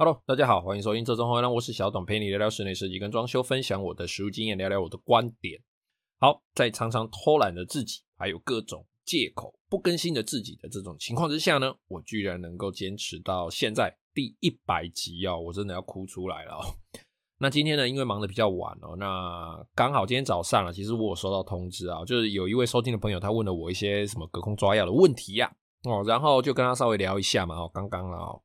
Hello，大家好，欢迎收听这种话，让我是小董，陪你聊聊室内设计跟装修，分享我的实务经验，聊聊我的观点。好，在常常偷懒的自己，还有各种借口不更新的自己的这种情况之下呢，我居然能够坚持到现在第一百集哦，我真的要哭出来了哦。那今天呢，因为忙得比较晚哦，那刚好今天早上啊，其实我有收到通知啊，就是有一位收听的朋友，他问了我一些什么隔空抓药的问题呀，哦，然后就跟他稍微聊一下嘛，哦，刚刚啊。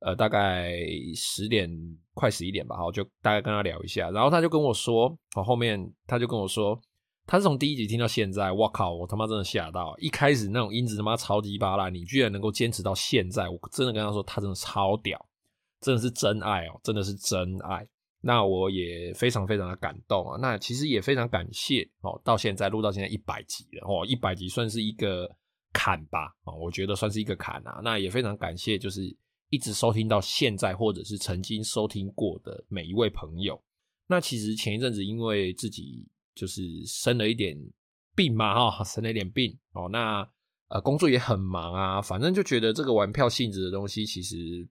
呃，大概十点快十一点吧，好，就大概跟他聊一下，然后他就跟我说，哦，后面他就跟我说，他是从第一集听到现在，我靠，我他妈真的吓到，一开始那种音质他妈超级巴拉，你居然能够坚持到现在，我真的跟他说，他真的超屌，真的是真爱哦，真的是真爱，那我也非常非常的感动啊，那其实也非常感谢哦，到现在录到现在一百集了哦，一百集算是一个坎吧，哦，我觉得算是一个坎啊，那也非常感谢就是。一直收听到现在，或者是曾经收听过的每一位朋友。那其实前一阵子因为自己就是生了一点病嘛，哈，生了一点病哦。那呃工作也很忙啊，反正就觉得这个玩票性质的东西，其实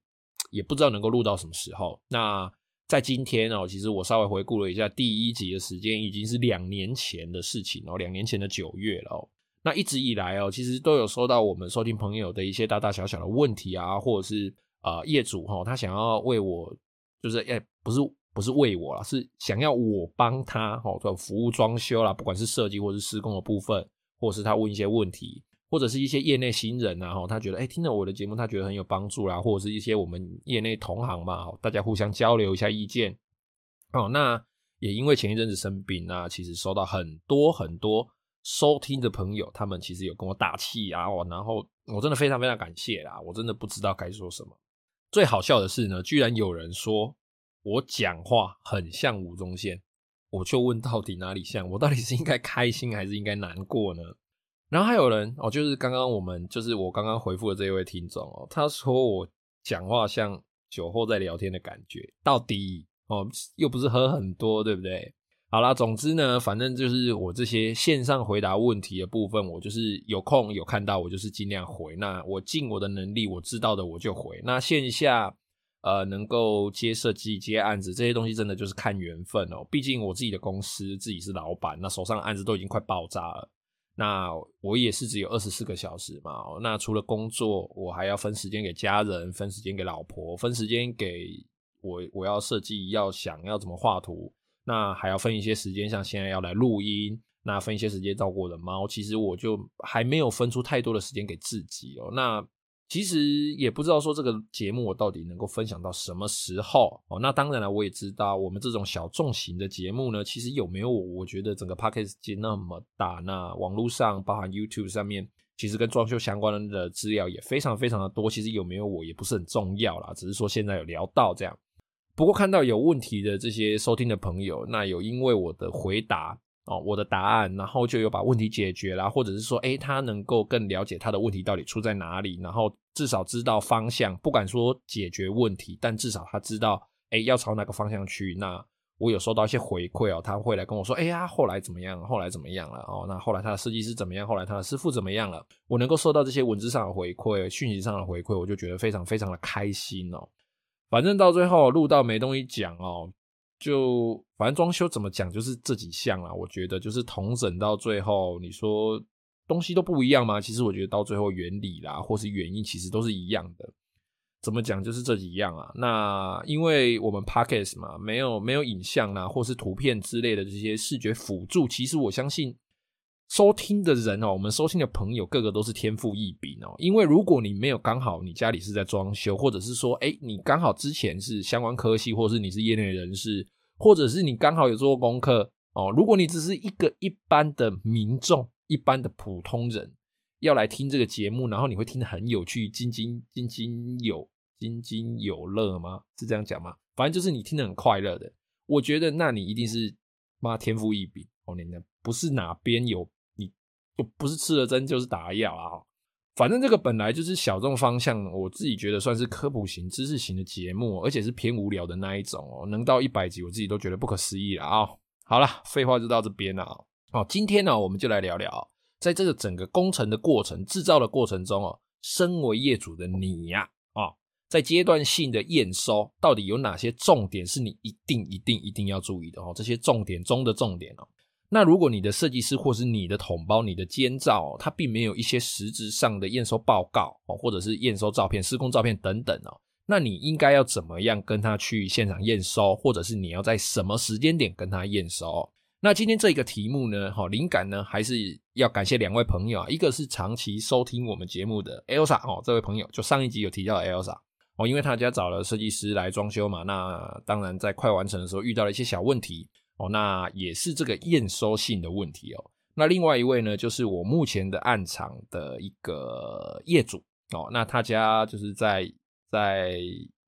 也不知道能够录到什么时候。那在今天哦，其实我稍微回顾了一下第一集的时间，已经是两年前的事情哦，两年前的九月了哦。那一直以来哦，其实都有收到我们收听朋友的一些大大小小的问题啊，或者是。呃，业主齁，他想要为我，就是诶，不是不是为我啦，是想要我帮他哈，做服务装修啦，不管是设计或是施工的部分，或者是他问一些问题，或者是一些业内新人啊，齁，他觉得诶，听了我的节目，他觉得很有帮助啦，或者是一些我们业内同行嘛，大家互相交流一下意见。哦，那也因为前一阵子生病，啊其实收到很多很多收听的朋友，他们其实有跟我打气啊，哦，然后我真的非常非常感谢啦，我真的不知道该说什么。最好笑的是呢，居然有人说我讲话很像吴宗宪，我就问到底哪里像？我到底是应该开心还是应该难过呢？然后还有人哦，就是刚刚我们就是我刚刚回复的这一位听众哦，他说我讲话像酒后在聊天的感觉，到底哦又不是喝很多，对不对？好啦，总之呢，反正就是我这些线上回答问题的部分，我就是有空有看到，我就是尽量回。那我尽我的能力，我知道的我就回。那线下呃能够接设计、接案子这些东西，真的就是看缘分哦。毕竟我自己的公司自己是老板，那手上的案子都已经快爆炸了。那我也是只有二十四个小时嘛。那除了工作，我还要分时间给家人，分时间给老婆，分时间给我我要设计，要想要怎么画图。那还要分一些时间，像现在要来录音，那分一些时间照顾我的猫。其实我就还没有分出太多的时间给自己哦。那其实也不知道说这个节目我到底能够分享到什么时候哦。那当然了，我也知道我们这种小众型的节目呢，其实有没有我，我觉得整个 Podcast 界那么大。那网络上，包含 YouTube 上面，其实跟装修相关的资料也非常非常的多。其实有没有我也不是很重要啦，只是说现在有聊到这样。不过看到有问题的这些收听的朋友，那有因为我的回答哦，我的答案，然后就有把问题解决啦，或者是说，诶，他能够更了解他的问题到底出在哪里，然后至少知道方向，不敢说解决问题，但至少他知道，诶，要朝哪个方向去。那我有收到一些回馈哦，他会来跟我说，哎呀，后来怎么样？后来怎么样了？哦，那后来他的设计师怎么样？后来他的师傅怎么样了？我能够收到这些文字上的回馈、讯息上的回馈，我就觉得非常非常的开心哦。反正到最后录到没东西讲哦，就反正装修怎么讲就是这几项啦。我觉得就是同整到最后，你说东西都不一样吗？其实我觉得到最后原理啦，或是原因其实都是一样的。怎么讲就是这几样啊。那因为我们 Podcast 嘛，没有没有影像啦，或是图片之类的这些视觉辅助，其实我相信收听的人哦，我们收听的朋友个个都是天赋异禀哦。因为如果你没有刚好你家里是在装修，或者是说，哎，你刚好之前是相关科系，或者是你是业内人士，或者是你刚好有做过功课哦。如果你只是一个一般的民众，一般的普通人，要来听这个节目，然后你会听得很有趣，津津津津有津津有乐吗？是这样讲吗？反正就是你听得很快乐的。我觉得那你一定是妈天赋异禀哦，你呢不是哪边有。就不是吃了针就是打药啊！反正这个本来就是小众方向，我自己觉得算是科普型、知识型的节目，而且是偏无聊的那一种哦。能到一百集，我自己都觉得不可思议了啊！好了，废话就到这边了哦。今天呢，我们就来聊聊，在这个整个工程的过程、制造的过程中哦，身为业主的你呀，啊，在阶段性的验收，到底有哪些重点是你一定、一定、一定要注意的哦？这些重点中的重点哦。那如果你的设计师或是你的统包、你的监造，他并没有一些实质上的验收报告哦，或者是验收照片、施工照片等等哦，那你应该要怎么样跟他去现场验收，或者是你要在什么时间点跟他验收？那今天这一个题目呢，哈，灵感呢还是要感谢两位朋友啊，一个是长期收听我们节目的 Elsa 哦，这位朋友就上一集有提到 Elsa 哦，因为他家找了设计师来装修嘛，那当然在快完成的时候遇到了一些小问题。哦，那也是这个验收性的问题哦。那另外一位呢，就是我目前的案场的一个业主哦。那他家就是在在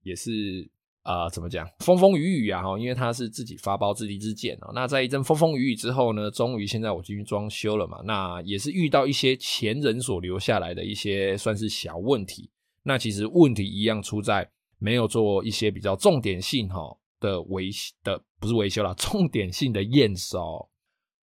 也是啊、怎么讲，风风雨雨啊哈，因为他是自己发包自立自建哦。那在一阵风风雨雨之后呢，终于现在我进去装修了嘛。那也是遇到一些前人所留下来的一些算是小问题。那其实问题一样出在没有做一些比较重点性哈。的维的不是维修啦，重点性的验收。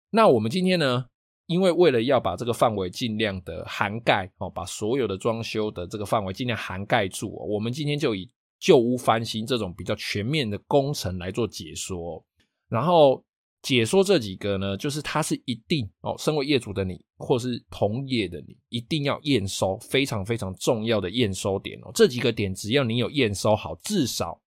那我们今天呢，因为为了要把这个范围尽量的涵盖哦，把所有的装修的这个范围尽量涵盖住，我们今天就以旧屋翻新这种比较全面的工程来做解说。然后解说这几个呢，就是它是一定哦，身为业主的你，或是同业的你，一定要验收非常非常重要的验收点哦。这几个点只要你有验收好，至少。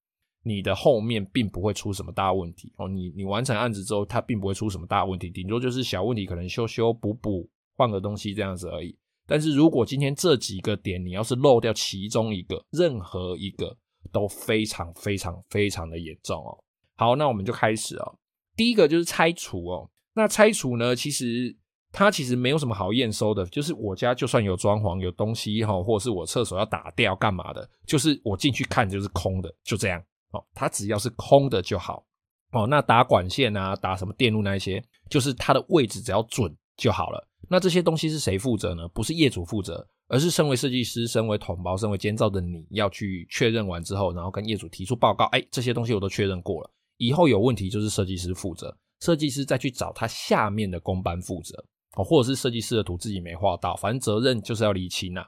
你的后面并不会出什么大问题哦，你你完成案子之后，它并不会出什么大问题，顶多就是小问题，可能修修补补，换个东西这样子而已。但是如果今天这几个点你要是漏掉其中一个，任何一个都非常非常非常的严重哦。好，那我们就开始哦。第一个就是拆除哦，那拆除呢，其实它其实没有什么好验收的，就是我家就算有装潢有东西哈，或者是我厕所要打掉干嘛的，就是我进去看就是空的，就这样。哦，它只要是空的就好哦。那打管线啊，打什么电路那一些，就是它的位置只要准就好了。那这些东西是谁负责呢？不是业主负责，而是身为设计师、身为统包、身为监造的你要去确认完之后，然后跟业主提出报告。哎，这些东西我都确认过了，以后有问题就是设计师负责，设计师再去找他下面的工班负责哦，或者是设计师的图自己没画到，反正责任就是要厘清啊。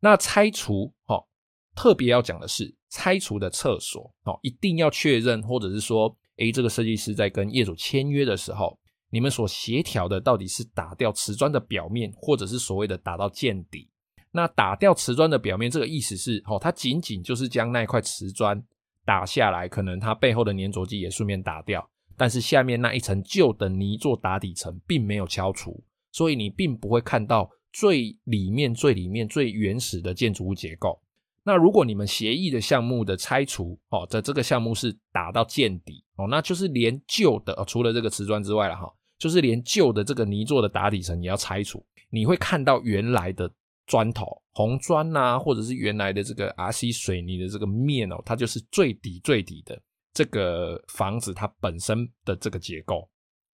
那拆除哦，特别要讲的是。拆除的厕所哦，一定要确认，或者是说，诶，这个设计师在跟业主签约的时候，你们所协调的到底是打掉瓷砖的表面，或者是所谓的打到见底。那打掉瓷砖的表面，这个意思是，哦，它仅仅就是将那块瓷砖打下来，可能它背后的粘着剂也顺便打掉，但是下面那一层旧的泥做打底层并没有敲除，所以你并不会看到最里面、最里面、最原始的建筑物结构。那如果你们协议的项目的拆除哦，在这个项目是打到见底哦，那就是连旧的，哦，除了这个瓷砖之外了哈，就是连旧的这个泥作的打底层也要拆除。你会看到原来的砖头红砖呐，或者是原来的这个 RC 水泥的这个面哦，它就是最底最底的这个房子它本身的这个结构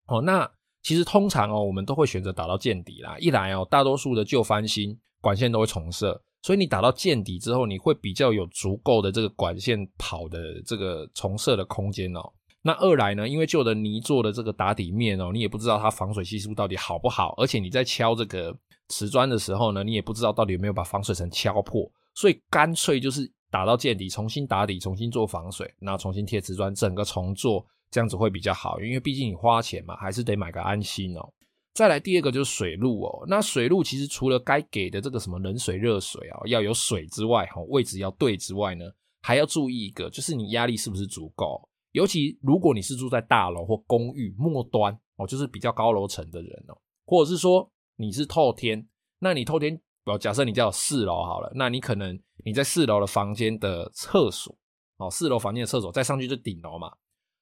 哦。那其实通常哦，我们都会选择打到见底啦。一来哦，大多数的旧翻新管线都会重设。所以你打到见底之后，你会比较有足够的这个管线跑的这个重设的空间哦。那二来呢，因为旧的泥做的这个打底面哦，你也不知道它防水系数到底好不好，而且你在敲这个瓷砖的时候呢，你也不知道到底有没有把防水层敲破，所以干脆就是打到见底，重新打底，重新做防水，然后重新贴瓷砖，整个重做，这样子会比较好，因为毕竟你花钱嘛，还是得买个安心哦。再来第二个就是水路哦，那水路其实除了该给的这个什么冷水、热水啊，要有水之外，哈，位置要对之外呢，还要注意一个，就是你压力是不是足够。尤其如果你是住在大楼或公寓末端哦，就是比较高楼层的人哦，或者是说你是透天，那你透天，哦，假设你叫四楼好了，那你可能你在四楼的房间的厕所，哦，四楼房间的厕所再上去就顶楼嘛，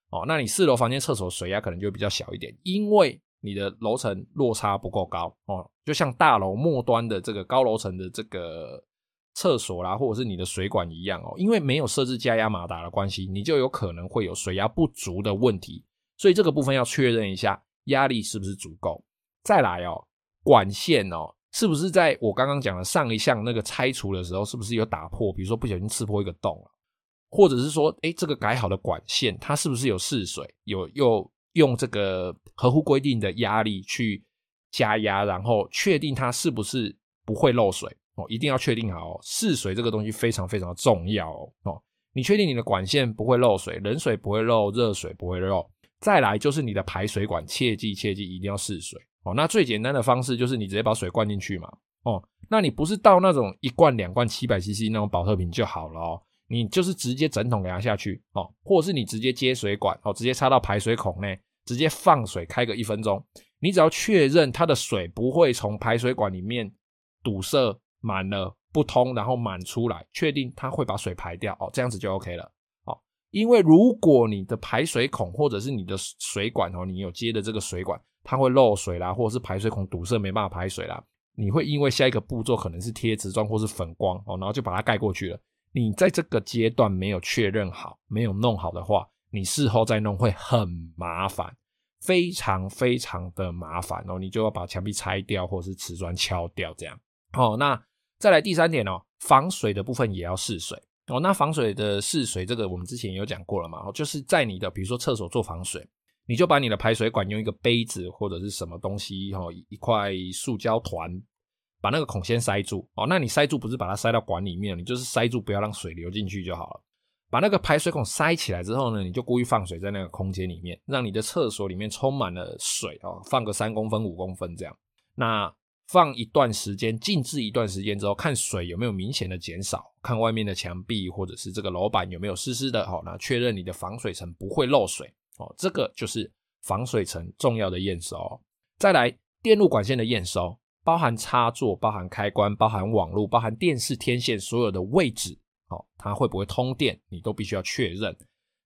哦，那你四楼房间厕所水压可能就比较小一点，因为你的楼层落差不够高，哦，就像大楼末端的这个高楼层的这个厕所啦，或者是你的水管一样哦，因为没有设置加压马达的关系，你就有可能会有水压不足的问题，所以这个部分要确认一下压力是不是足够。再来哦，管线哦。是不是在我刚刚讲的上一项那个拆除的时候，是不是有打破？比如说不小心刺破一个洞，或者是说，诶，这个改好的管线，它是不是有试水？有又用这个合乎规定的压力去加压，然后确定它是不是不会漏水哦？一定要确定好哦，试水这个东西非常非常重要哦。你确定你的管线不会漏水，冷水不会漏，热水不会漏。再来就是你的排水管，切记切记一定要试水。哦，那最简单的方式就是你直接把水灌进去嘛。哦，那你不是倒那种一罐两罐七百 CC 那种保特瓶就好了哦，你就是直接整桶给它下去哦，或者是你直接接水管哦，直接插到排水孔内，直接放水开个一分钟，你只要确认它的水不会从排水管里面堵塞满了不通，然后满出来，确定它会把水排掉哦，这样子就 OK 了。哦，因为如果你的排水孔或者是你的水管哦，你有接的这个水管。它会漏水啦，或者是排水孔堵塞没办法排水啦。你会因为下一个步骤可能是贴瓷砖或是粉光哦，然后就把它盖过去了。你在这个阶段没有确认好，没有弄好的话，你事后再弄会很麻烦，非常非常的麻烦哦。你就要把墙壁拆掉，或者是瓷砖敲掉这样。哦，那再来第三点哦，防水的部分也要试水哦。那防水的试水这个我们之前有讲过了嘛，就是在你的比如说厕所做防水。你就把你的排水管用一个杯子或者是什么东西哈，一块塑胶团把那个孔先塞住哦。那你塞住不是把它塞到管里面，你就是塞住，不要让水流进去就好了。把那个排水孔塞起来之后呢，你就故意放水在那个空间里面，让你的厕所里面充满了水哦，放个三公分、五公分这样。那放一段时间，静置一段时间之后，看水有没有明显的减少，看外面的墙壁或者是这个楼板有没有湿湿的，好，那确认你的防水层不会漏水。哦，这个就是防水层重要的验收。再来，电路管线的验收，包含插座、包含开关、包含网路、包含电视天线所有的位置，哦，它会不会通电，你都必须要确认。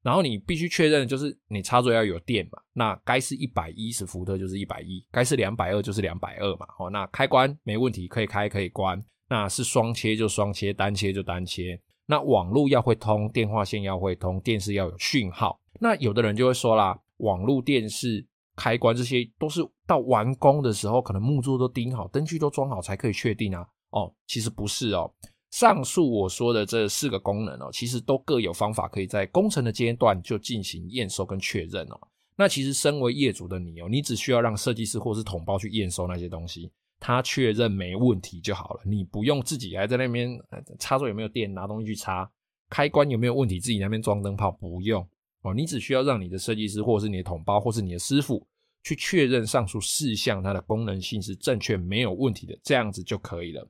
然后你必须确认就是你插座要有电嘛，那该是一百一十伏特就是一百一，该是两百二就是两百二嘛。哦，那开关没问题，可以开可以关，那是双切就双切，单切就单切。那网路要会通，电话线要会通，电视要有讯号。那有的人就会说啦，网络、电视、开关这些都是到完工的时候，可能木柱都钉好，灯具都装好才可以确定啊。哦，其实不是哦。上述我说的这四个功能哦，其实都各有方法，可以在工程的阶段就进行验收跟确认哦。那其实身为业主的你哦，你只需要让设计师或是统包去验收那些东西，他确认没问题就好了。你不用自己还在那边插座有没有电，拿东西去插，开关有没有问题，自己那边装灯泡不用。哦，你只需要让你的设计师，或是你的同胞，或是你的师傅去确认上述事项，它的功能性是正确没有问题的，这样子就可以了。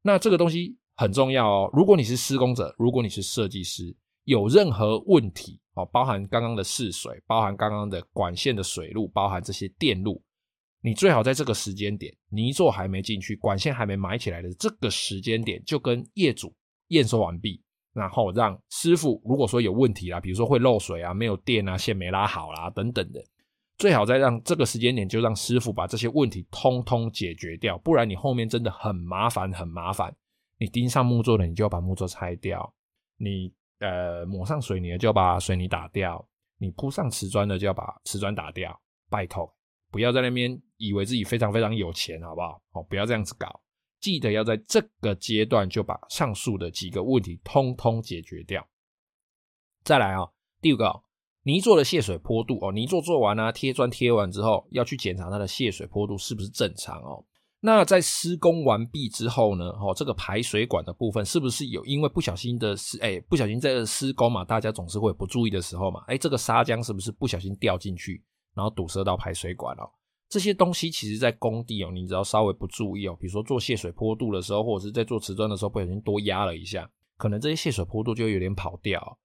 那这个东西很重要哦。如果你是施工者，如果你是设计师，有任何问题哦，包含刚刚的试水，包含刚刚的管线的水路，包含这些电路，你最好在这个时间点，泥作还没进去，管线还没埋起来的这个时间点，就跟业主验收完毕。然后让师傅，如果说有问题啦，比如说会漏水啊、没有电啊、线没拉好啦等等的，最好再让这个时间点就让师傅把这些问题通通解决掉，不然你后面真的很麻烦，很麻烦。你钉上木座的，你就要把木座拆掉；你呃抹上水泥的，就要把水泥打掉；你铺上瓷砖的，就要把瓷砖打掉。拜托，不要在那边以为自己非常非常有钱，好不好？哦，不要这样子搞。记得要在这个阶段就把上述的几个问题通通解决掉。再来啊、哦，第五个，泥作的泄水坡度哦，泥作做完啊，贴砖贴完之后，要去检查它的泄水坡度是不是正常哦。那在施工完毕之后呢，哦，这个排水管的部分是不是有因为不小心的施，哎，不小心在施工嘛，大家总是会不注意的时候嘛，哎，这个砂浆是不是不小心掉进去，然后堵塞到排水管哦？这些东西其实，在工地哦，你只要稍微不注意哦，比如说做泄水坡度的时候，或者是在做瓷砖的时候，不小心多压了一下，可能这些泄水坡度就有点跑掉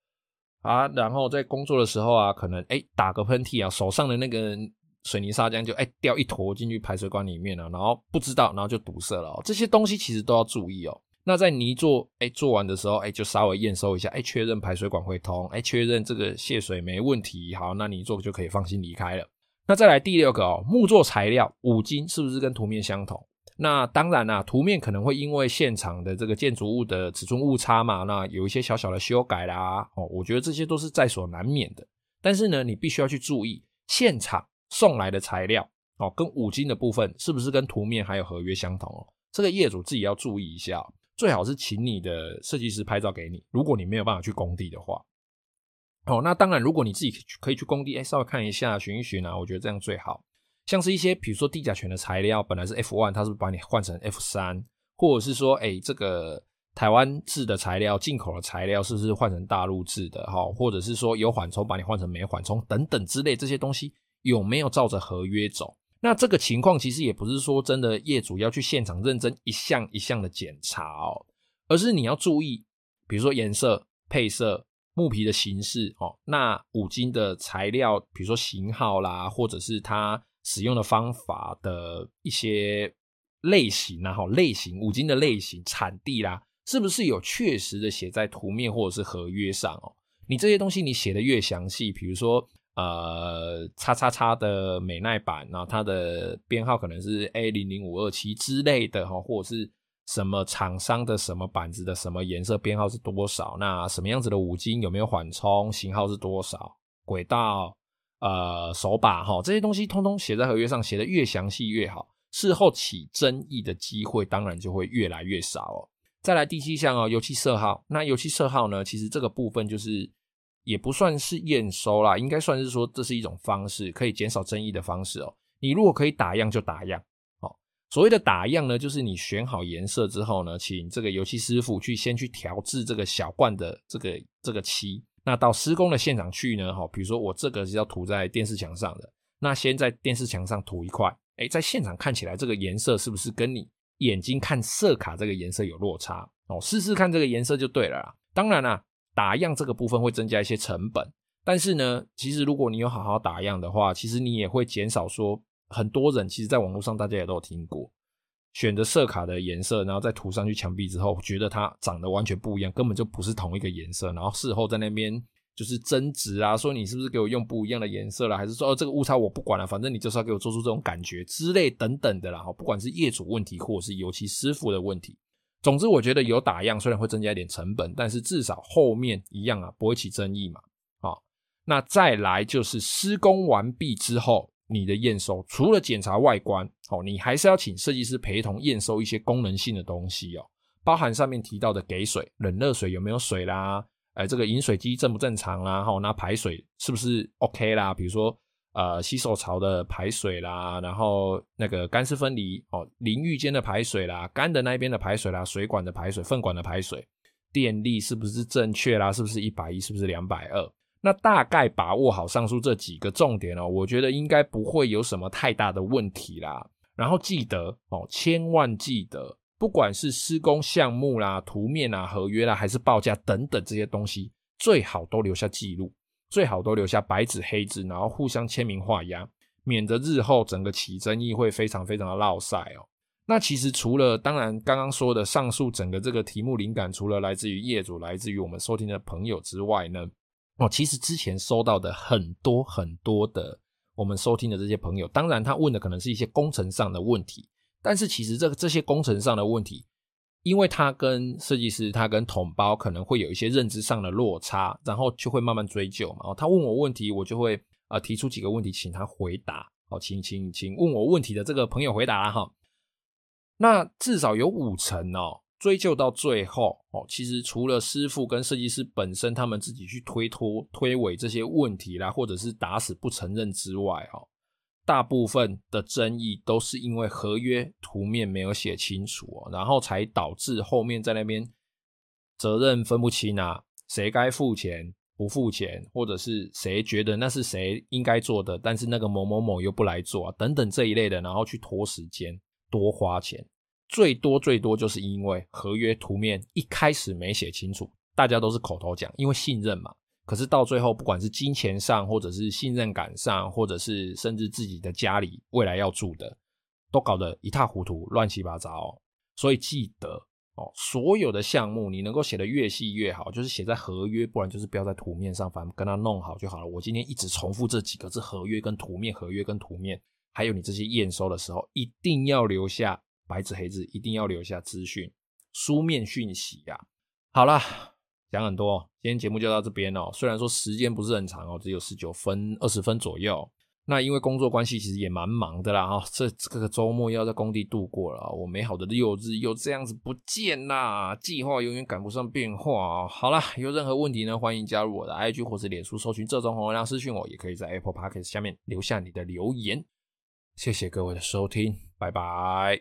啊。然后在工作的时候啊，可能哎打个喷嚏啊，手上的那个水泥砂浆就哎、掉一坨进去排水管里面了，然后不知道，然后就堵塞了哦。这些东西其实都要注意哦。那在泥做哎、做完的时候，哎、就稍微验收一下，哎确认排水管会通，哎确认这个泄水没问题，好，那泥做就可以放心离开了。那再来第六个哦，木作材料五金是不是跟图面相同？那当然啦、图面可能会因为现场的这个建筑物的尺寸误差嘛，那有一些小小的修改啦，哦，我觉得这些都是在所难免的。但是呢，你必须要去注意现场送来的材料哦，跟五金的部分是不是跟图面还有合约相同哦？这个业主自己要注意一下，最好是请你的设计师拍照给你。如果你没有办法去工地的话。哦，那当然，如果你自己可以去工地，哎，稍微看一下，寻一寻啊，我觉得这样最好。像是一些，比如说地甲醛的材料，本来是 F one，它是不是把你换成 F 三，或者是说，哎，这个台湾制的材料，进口的材料是不是换成大陆制的？哈，或者是说有缓冲把你换成没缓冲等等之类这些东西，有没有照着合约走？那这个情况其实也不是说真的业主要去现场认真一项一项的检查哦，而是你要注意，比如说颜色、配色。木皮的形式哦，那五金的材料，比如说型号啦，或者是它使用的方法的一些类型啊，哈，类型五金的类型、产地啦，是不是有确实的写在图面或者是合约上哦？你这些东西你写的越详细，比如说呃，叉叉叉的美耐板，然后它的编号可能是 A 零零五二七之类的哈，或者是。什么厂商的什么板子的什么颜色编号是多少？那什么样子的五金有没有缓冲？型号是多少？轨道呃手把哈，这些东西通通写在合约上，写得越详细越好。事后起争议的机会当然就会越来越少哦。再来第七项哦，油漆色号。那油漆色号呢？其实这个部分就是也不算是验收啦，应该算是说这是一种方式，可以减少争议的方式哦。你如果可以打样就打样。所谓的打样呢，就是你选好颜色之后呢，请这个油漆师傅去先去调制这个小罐的这个这个漆。那到施工的现场去呢，哈，比如说我这个是要涂在电视墙上的，那先在电视墙上涂一块，哎，在现场看起来这个颜色是不是跟你眼睛看色卡这个颜色有落差？哦，试试看这个颜色就对了啦。当然啦，打样这个部分会增加一些成本，但是呢，其实如果你有好好打样的话，其实你也会减少说。很多人其实，在网络上大家也都有听过，选择色卡的颜色，然后再涂上去墙壁之后，觉得它长得完全不一样，根本就不是同一个颜色。然后事后在那边就是争执啊，说你是不是给我用不一样的颜色了，还是说哦这个误差我不管了，反正你就是要给我做出这种感觉之类等等的啦。哈，不管是业主问题或者是油漆师傅的问题，总之我觉得有打样虽然会增加一点成本，但是至少后面一样啊不会起争议嘛。好，那再来就是施工完毕之后。你的验收除了检查外观，哦，你还是要请设计师陪同验收一些功能性的东西哦，包含上面提到的给水、冷热水有没有水啦，哎，这个饮水机正不正常啦，哈，那排水是不是 OK 啦？比如说呃洗手槽的排水啦，然后那个干湿分离哦，淋浴间的排水啦，干的那边的排水啦，水管的排水、粪管的排水，电力是不是正确啦？是不是一百一？是不是两百二？那大概把握好上述这几个重点哦，我觉得应该不会有什么太大的问题啦。然后记得哦，千万记得，不管是施工项目啦、图面啦、合约啦，还是报价等等这些东西，最好都留下记录，最好都留下白纸黑字，然后互相签名画押，免得日后整个起争议会非常非常的落塞哦。那其实除了当然刚刚说的上述整个这个题目灵感，除了来自于业主，来自于我们收听的朋友之外呢，哦，其实之前收到的很多很多的我们收听的这些朋友，当然他问的可能是一些工程上的问题，但是其实这个这些工程上的问题，因为他跟设计师他跟统包可能会有一些认知上的落差，然后就会慢慢追究嘛。哦，他问我问题，我就会呃提出几个问题，请他回答。好，请请请问我问题的这个朋友回答啦哈。那至少有五成哦。追究到最后，哦，其实除了师傅跟设计师本身他们自己去推脱、推诿这些问题啦，或者是打死不承认之外，哦，大部分的争议都是因为合约图面没有写清楚哦，然后才导致后面在那边责任分不清啊，谁该付钱不付钱，或者是谁觉得那是谁应该做的，但是那个某某某又不来做啊，等等这一类的，然后去拖时间、多花钱。最多最多就是因为合约图面一开始没写清楚，大家都是口头讲，因为信任嘛。可是到最后，不管是金钱上，或者是信任感上，或者是甚至自己的家里未来要住的，都搞得一塌糊涂、乱七八糟。所以记得哦，所有的项目你能够写得越细越好，就是写在合约，不然就是标在图面上，反正跟他弄好就好了。我今天一直重复这几个字：合约跟图面，合约跟图面。还有你这些验收的时候，一定要留下白纸黑字，一定要留下资讯、书面讯息呀、好啦。讲很多，今天节目就到这边哦。虽然说时间不是很长哦，只有十九分、二十分左右。那因为工作关系，其实也蛮忙的啦哈。这这个周末要在工地度过了，我美好的六日又这样子不见啦。计划永远赶不上变化。好啦，有任何问题呢，欢迎加入我的 IG 或是脸书，搜寻这种红能量私讯我，也可以在 Apple Podcast 下面留下你的留言。谢谢各位的收听，拜拜。